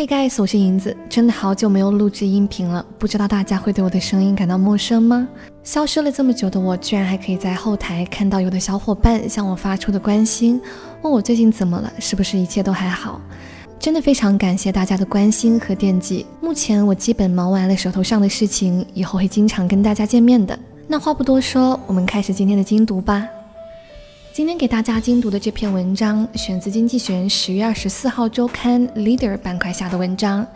Hey guys，我是银子，真的好久没有录制音频了，不知道大家会对我的声音感到陌生吗？消失了这么久的我，居然还可以在后台看到有的小伙伴向我发出的关心，问我最近怎么了，是不是一切都还好？真的非常感谢大家的关心和惦记。目前我基本忙完了手头上的事情，以后会经常跟大家见面的。那话不多说，我们开始今天的精读吧。今天给大家精读的这篇文章，选自《经济学人》十月二十四号周刊 Leader 板块下的文章。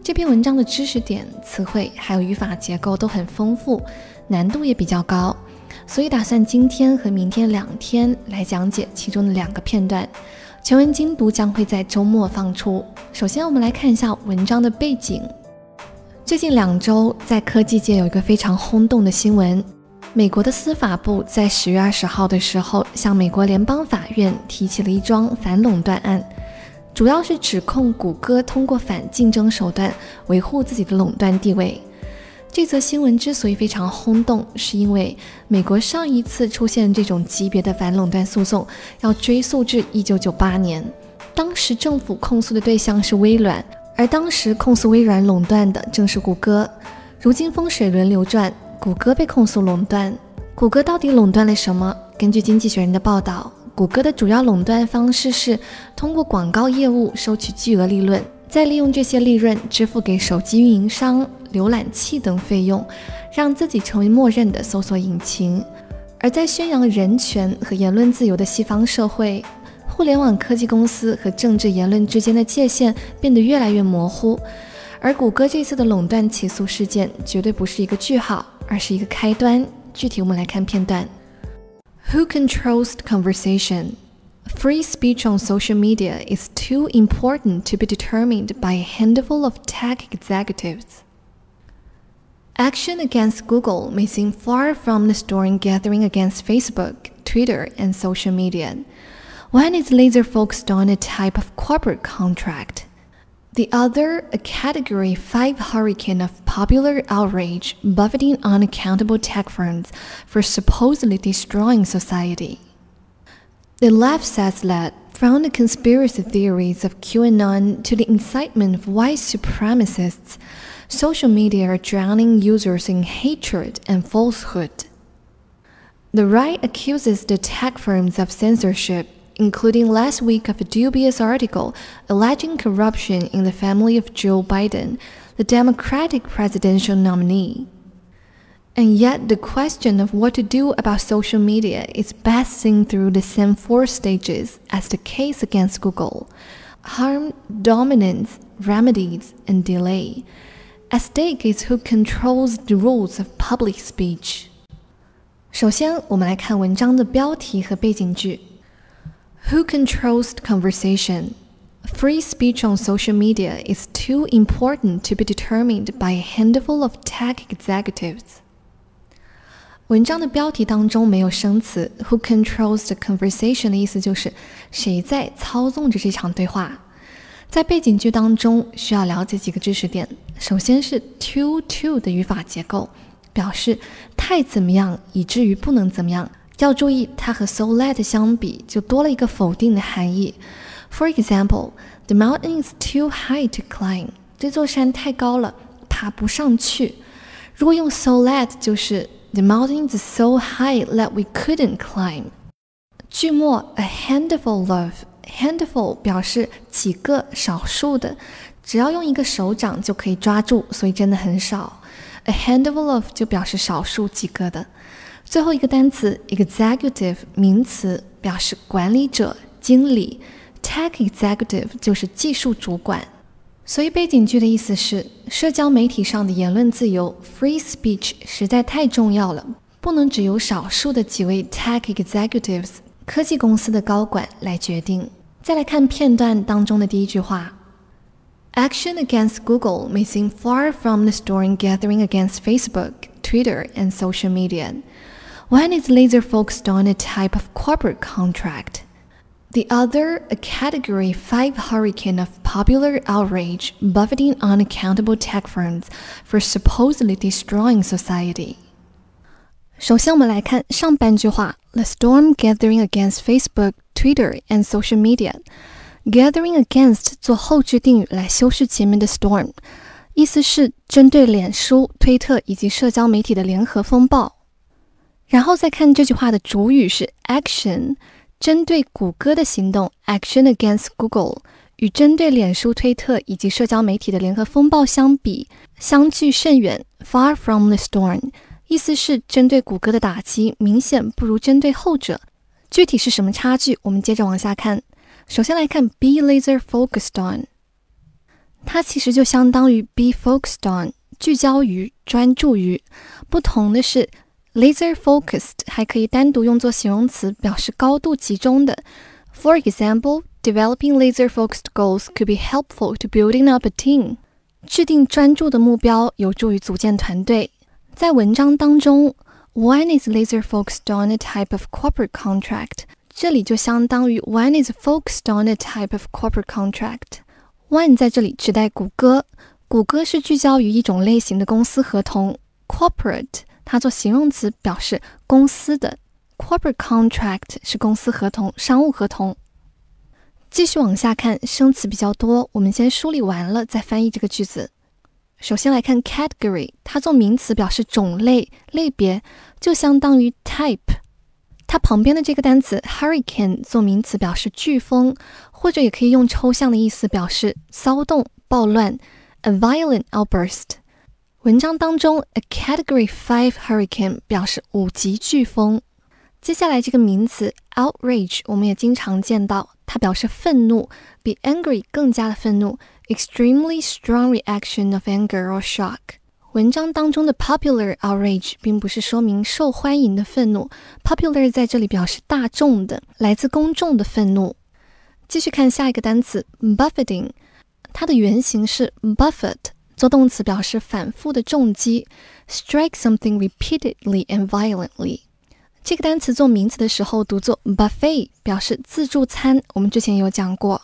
这篇文章的知识点、词汇还有语法结构都很丰富，难度也比较高，所以打算今天和明天两天来讲解其中的两个片段。全文精读将会在周末放出。首先，我们来看一下文章的背景。最近两周，在科技界有一个非常轰动的新闻。美国的司法部在十月二十号的时候，向美国联邦法院提起了一桩反垄断案，主要是指控谷歌通过反竞争手段维护自己的垄断地位。这则新闻之所以非常轰动，是因为美国上一次出现这种级别的反垄断诉讼要追溯至一九九八年，当时政府控诉的对象是微软，而当时控诉微软垄断的正是谷歌。如今风水轮流转。谷歌被控诉垄断，谷歌到底垄断了什么？根据《经济学人》的报道，谷歌的主要垄断方式是通过广告业务收取巨额利润，再利用这些利润支付给手机运营商、浏览器等费用，让自己成为默认的搜索引擎。而在宣扬人权和言论自由的西方社会，互联网科技公司和政治言论之间的界限变得越来越模糊。而谷歌这次的垄断起诉事件绝对不是一个句号。而是一个开端。具体我们来看片段。Who controls the conversation? Free speech on social media is too important to be determined by a handful of tech executives. Action against Google may seem far from the storm gathering against Facebook, Twitter, and social media. One is laser focused on a type of corporate contract the other, a Category 5 hurricane of popular outrage buffeting unaccountable tech firms for supposedly destroying society. The left says that from the conspiracy theories of QAnon to the incitement of white supremacists, social media are drowning users in hatred and falsehood. The right accuses the tech firms of censorship including last week of a dubious article alleging corruption in the family of Joe Biden, the Democratic presidential nominee. And yet, the question of what to do about social media is best seen through the same four stages as the case against Google harm, dominance, remedies, and delay. At stake is who controls the rules of public speech. 首先，我们来看文章的标题和背景句。 Who controls the conversation? Free speech on social media is too important to be determined by a handful of tech executives. 文章的标题当中没有生词，Who controls the conversation 的意思就是谁在操纵着这场对话。在背景句当中需要了解几个知识点。首先是 too too 的语法结构，表示太怎么样以至于不能怎么样。要注意，它和 so let 相比就多了一个否定的含义。For example, the mountain is too high to climb。这座山太高了，爬不上去。如果用 so let，就是 the mountain is so high that we couldn't climb。句末 a handful of，handful 表示几个、少数的，只要用一个手掌就可以抓住，所以真的很少。A handful of 就表示少数几个的。最后一个单词 executive 名词表示管理者、经理，tech executive 就是技术主管。所以背景句的意思是，社交媒体上的言论自由 free speech 实在太重要了，不能只由少数的几位 tech executives 科技公司的高管来决定。再来看片段当中的第一句话：Action against Google may seem far from the storm gathering against Facebook, Twitter, and social media. One is laser focused on a type of corporate contract. The other, a Category 5 hurricane of popular outrage buffeting unaccountable tech firms for supposedly destroying society. 首先，我们来看上半句话：The storm gathering against Facebook, Twitter, and social media。 Gathering against 做后置定语来修饰前面的 storm，意思是针对脸书、推特以及社交媒体的联合风暴。 然后再看这句话的主语是 action，针对谷歌的行动 action against Google，与针对脸书、推特以及社交媒体的联合风暴相比，相距甚远，far from the storm，意思是针对谷歌的打击明显不如针对后者。具体是什么差距？我们接着往下看。首先来看 be laser focused on，它其实就相当于 be focused on，聚焦于、专注于。不同的是 ，laser focused 还可以单独用作形容词，表示高度集中的。For example, developing laser focused goals could be helpful to building up a team。制定专注的目标有助于组建团队。在文章当中，one is laser focused on a type of corporate contract。这里就相当于 one is focused on a type of corporate contract。one 在这里指代谷歌，谷歌是聚焦于一种类型的公司合同。corporate 它做形容词表示公司的，corporate contract 是公司合同、商务合同。继续往下看，生词比较多，我们先梳理完了再翻译这个句子。首先来看 category，它做名词表示种类、类别，就相当于 type。它旁边的这个单词 hurricane 做名词表示飓风，或者也可以用抽象的意思表示骚动、暴乱。A violent outburst。文章当中，a Category Five hurricane 表示五级飓风。接下来这个名词 outrage 我们也经常见到，它表示愤怒，比 angry 更加的愤怒。Extremely strong reaction of anger or shock。文章当中的 popular outrage 并不是说明受欢迎的愤怒，popular 在这里表示大众的，来自公众的愤怒。继续看下一个单词 buffeting，它的原型是 buffet，做动词表示反复的重击，strike something repeatedly and violently。这个单词做名词的时候读作 buffet，表示自助餐，我们之前有讲过。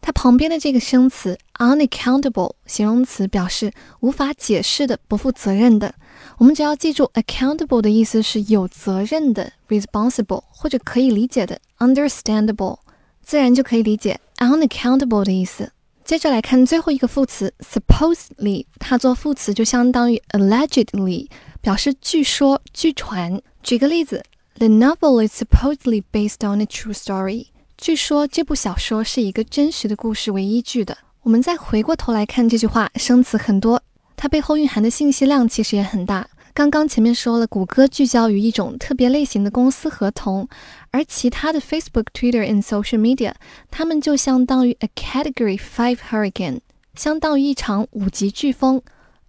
它旁边的这个生词 unaccountable 形容词表示无法解释的、不负责任的。我们只要记住 accountable 的意思是有责任的 responsible，或者可以理解的 understandable，自然就可以理解 unaccountable 的意思。接着来看最后一个副词 supposedly，它做副词就相当于 allegedly，表示据说、据传。举个例子，The novel is supposedly based on a true story。据说这部小说是一个真实的故事为依据的。我们再回过头来看这句话，生词很多，它背后蕴含的信息量其实也很大。刚刚前面说了，谷歌聚焦于一种特别类型的公司合同，而其他的 Facebook、Twitter and social media，它们就相当于 a Category Five hurricane，相当于一场五级飓风。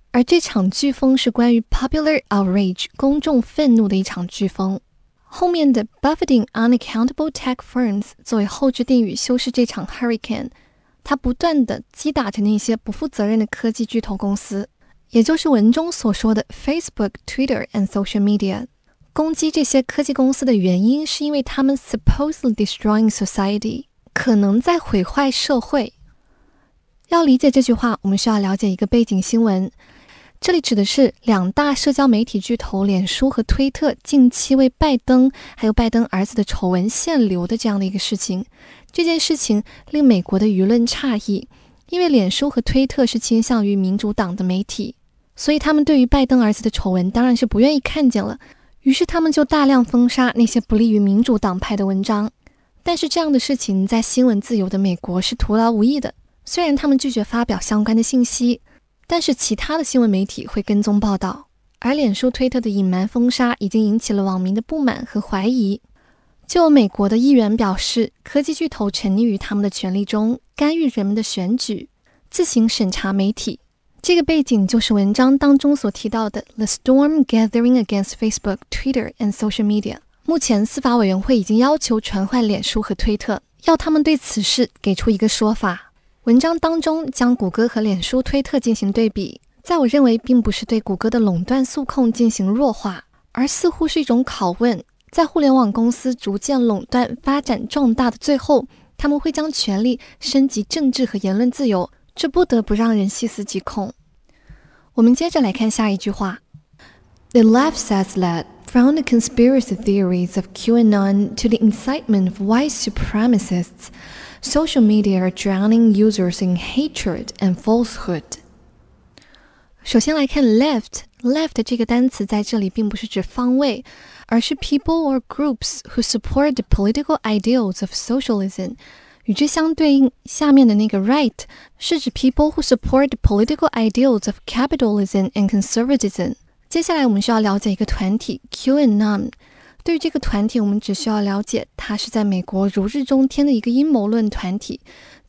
而这场飓风是关于 popular outrage，公众愤怒的一场飓风。后面的 buffeting unaccountable tech firms 作为后置定语修饰这场 hurricane，它不断的击打着那些不负责任的科技巨头公司，也就是文中所说的 Facebook、Twitter and social media。攻击这些科技公司的原因是因为他们 supposedly destroying society，可能在毁坏社会。要理解这句话，我们需要了解一个背景新闻。这里指的是两大社交媒体巨头脸书和推特近期为拜登还有拜登儿子的丑闻限流的这样的一个事情。这件事情令美国的舆论诧异，因为脸书和推特是倾向于民主党的媒体，所以他们对于拜登儿子的丑闻当然是不愿意看见了。于是他们就大量封杀那些不利于民主党派的文章。但是这样的事情在新闻自由的美国是徒劳无益的，虽然他们拒绝发表相关的信息。但是其他的新闻媒体会跟踪报道，而脸书、推特的隐瞒封杀已经引起了网民的不满和怀疑。就有美国的议员表示，科技巨头沉溺于他们的权利中，干预人们的选举，自行审查媒体。这个背景就是文章当中所提到的 “the storm gathering against Facebook, Twitter and social media”。目前司法委员会已经要求传唤脸书和推特，要他们对此事给出一个说法。文章当中将谷歌和脸书、推特进行对比，在我认为并不是对谷歌的垄断诉控进行弱化，而似乎是一种拷问。在互联网公司逐渐垄断、发展壮大的最后，他们会将权力升级政治和言论自由，这不得不让人细思极恐。我们接着来看下一句话：The left says that from the conspiracy theories of QAnon to the incitement of white supremacists。 social media are drowning users in hatred and falsehood。首先来看 left，left 这个单词在这里并不是指方位，而是 people or groups who support the political ideals of socialism。 与之相对应，下面的那个 right 是指 people who support the political ideals of capitalism and conservatism。接下来我们需要了解一个团体 QAnon。对于这个团体，我们只需要了解它是在美国如日中天的一个阴谋论团体。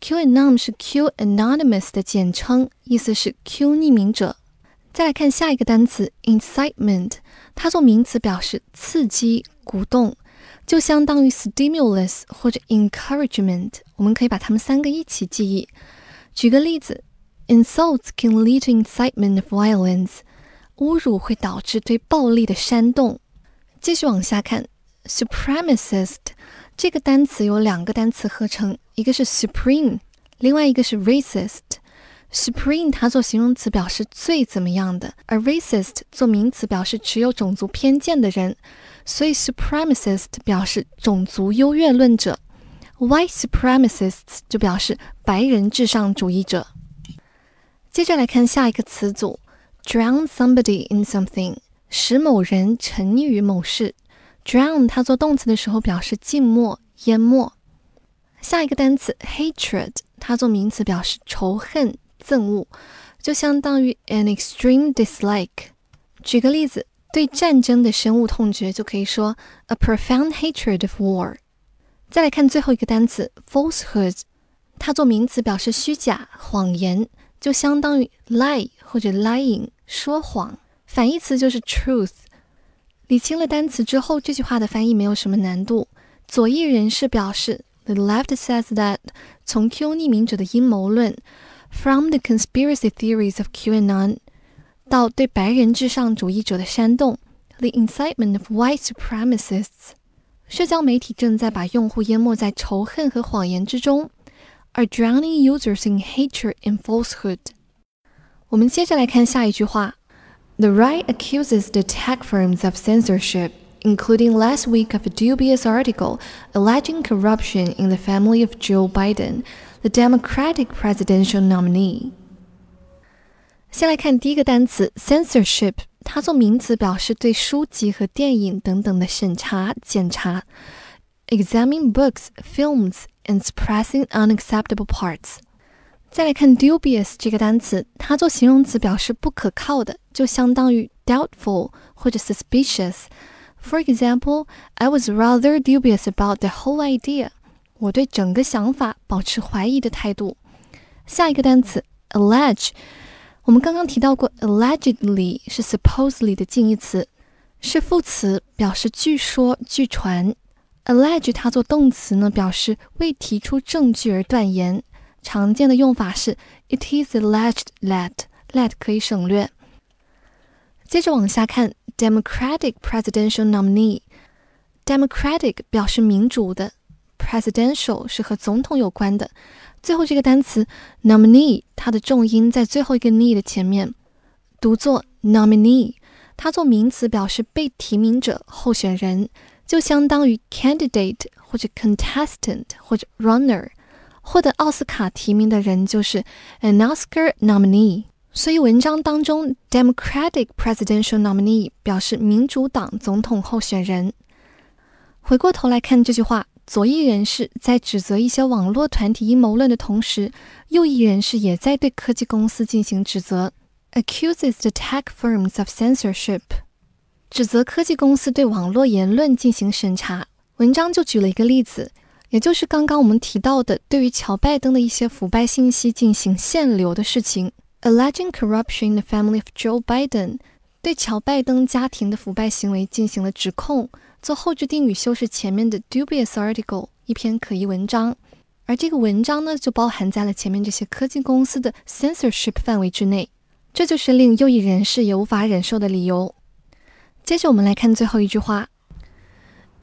QAnon 是 Q Anonymous 的简称，意思是 Q 匿名者。再来看下一个单词 incitement，它做名词表示刺激、鼓动。就相当于 stimulus 或者 encouragement， 我们可以把它们三个一起记忆。举个例子，insults can lead to incitement of violence，侮辱会导致对暴力的煽动。继续往下看，supremacist 这个单词有两个单词合成，一个是 supreme，另外一个是 racist。Supreme 它做形容词表示最怎么样的，而 racist 做名词表示持有种族偏见的人，所以 supremacist 表示种族优越论者，white supremacists 就表示白人至上主义者。接着来看下一个词组，drown somebody in something，使某人沉溺于某事。drown 它做动词的时候表示浸没、淹没。下一个单词 hatred，它做名词表示仇恨。憎恶就相当于 an extreme dislike。举个例子，对战争的深恶痛绝就可以说 a profound hatred of war。再来看最后一个单词 falsehood，它做名词表示虚假、谎言，就相当于 lie 或者 lying，说谎。反义词就是 truth。理清了单词之后，这句话的翻译没有什么难度。左翼人士表示，the left says that 从 Q 匿名者的阴谋论。From the conspiracy theories of QAnon 到对白人至上主义者的煽动，the incitement of white supremacists， 社交媒体正在把用户淹没在仇恨和谎言之中，are drowning users in hatred and falsehood。我们接着来看下一句话：The right accuses the tech firms of censorship including last week of a dubious article alleging corruption in the family of Joe Biden, the Democratic presidential nominee. 先来看第一个单词 censorship，它做名词表示对书籍和电影等等的审查、检查。Examine books, films, and suppressing unacceptable parts。再来看 dubious 这个单词，它做形容词表示不可靠的，就相当于 doubtful 或者 suspicious。For example, I was rather dubious about the whole idea. 我对整个想法保持怀疑的态度。下一个单词 allege， 我们刚刚提到过，allegedly 是 supposedly 的近义词，是副词，表示据说、据传。allege 它做动词呢，表示未提出证据而断言。常见的用法是 It is alleged that，that 可以省略。接着往下看。Democratic presidential nominee。Democratic 表示民主的，presidential 是和总统有关的。最后这个单词 nominee，它的重音在最后一个 ne 的前面，读作 nominee。它做名词表示被提名者、候选人，就相当于 candidate 或者 contestant 或者 runner。获得奥斯卡提名的人就是 an Oscar nominee。所以文章当中，Democratic presidential nominee 表示民主党总统候选人。回过头来看这句话，左翼人士在指责一些网络团体阴谋论的同时，右翼人士也在对科技公司进行指责，accuses the tech firms of censorship，指责科技公司对网络言论进行审查。文章就举了一个例子，也就是刚刚我们提到的，对于乔拜登的一些腐败信息进行限流的事情。Alleging corruption in the family of Joe Biden，对乔拜登家庭的腐败行为进行了指控。做后置定语修饰前面的 dubious article，一篇可疑文章。而这个文章呢，就包含在了前面这些科技公司的 censorship 范围之内。这就是令右翼人士也无法忍受的理由。接着我们来看最后一句话。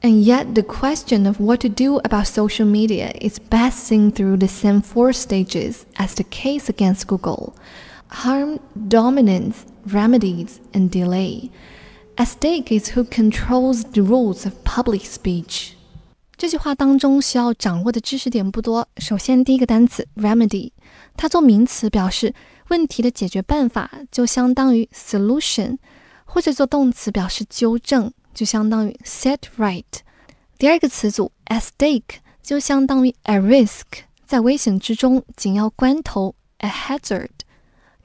And yet, the question of what to do about social media is best seen through the same four stages as the case against Google harm, dominance, remedies, and delay. At stake is who controls the rules of public speech. 这句话当中需要掌握的知识点不多。首先，第一个单词 remedy，它做名词表示问题的解决办法，就相当于 solution；或者做动词表示纠正，就相当于 set right。第二个词组 at stake 就相当于 at risk，在危险之中，紧要关头 a hazard。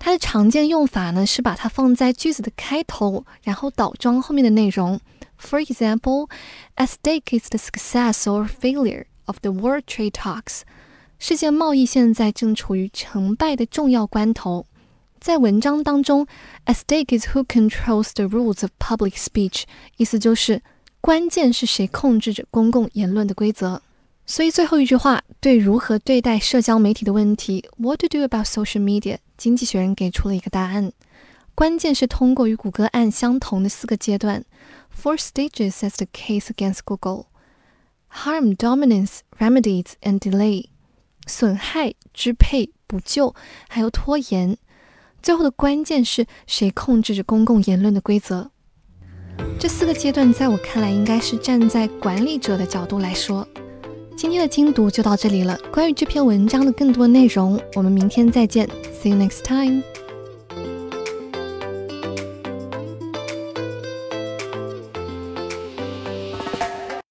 它的常见用法呢是把它放在句子的开头，然后倒装后面的内容。For example, at stake is the success or failure of the world trade talks. 世界贸易现在正处于成败的重要关头。在文章当中，at stake is who controls the rules of public speech，意思就是关键是谁控制着公共言论的规则。所以最后一句话，对如何对待社交媒体的问题，What to do about social media？经济学人给出了一个答案，关键是通过与谷歌案相同的四个阶段，four stages as the case against Google。harm, dominance, remedies and delay。损害、支配、补救，还有拖延。最后的关键是谁控制着公共言论的规则。这四个阶段，在我看来，应该是站在管理者的角度来说。今天的精读就到这里了。关于这篇文章的更多内容，我们明天再见。See you next time.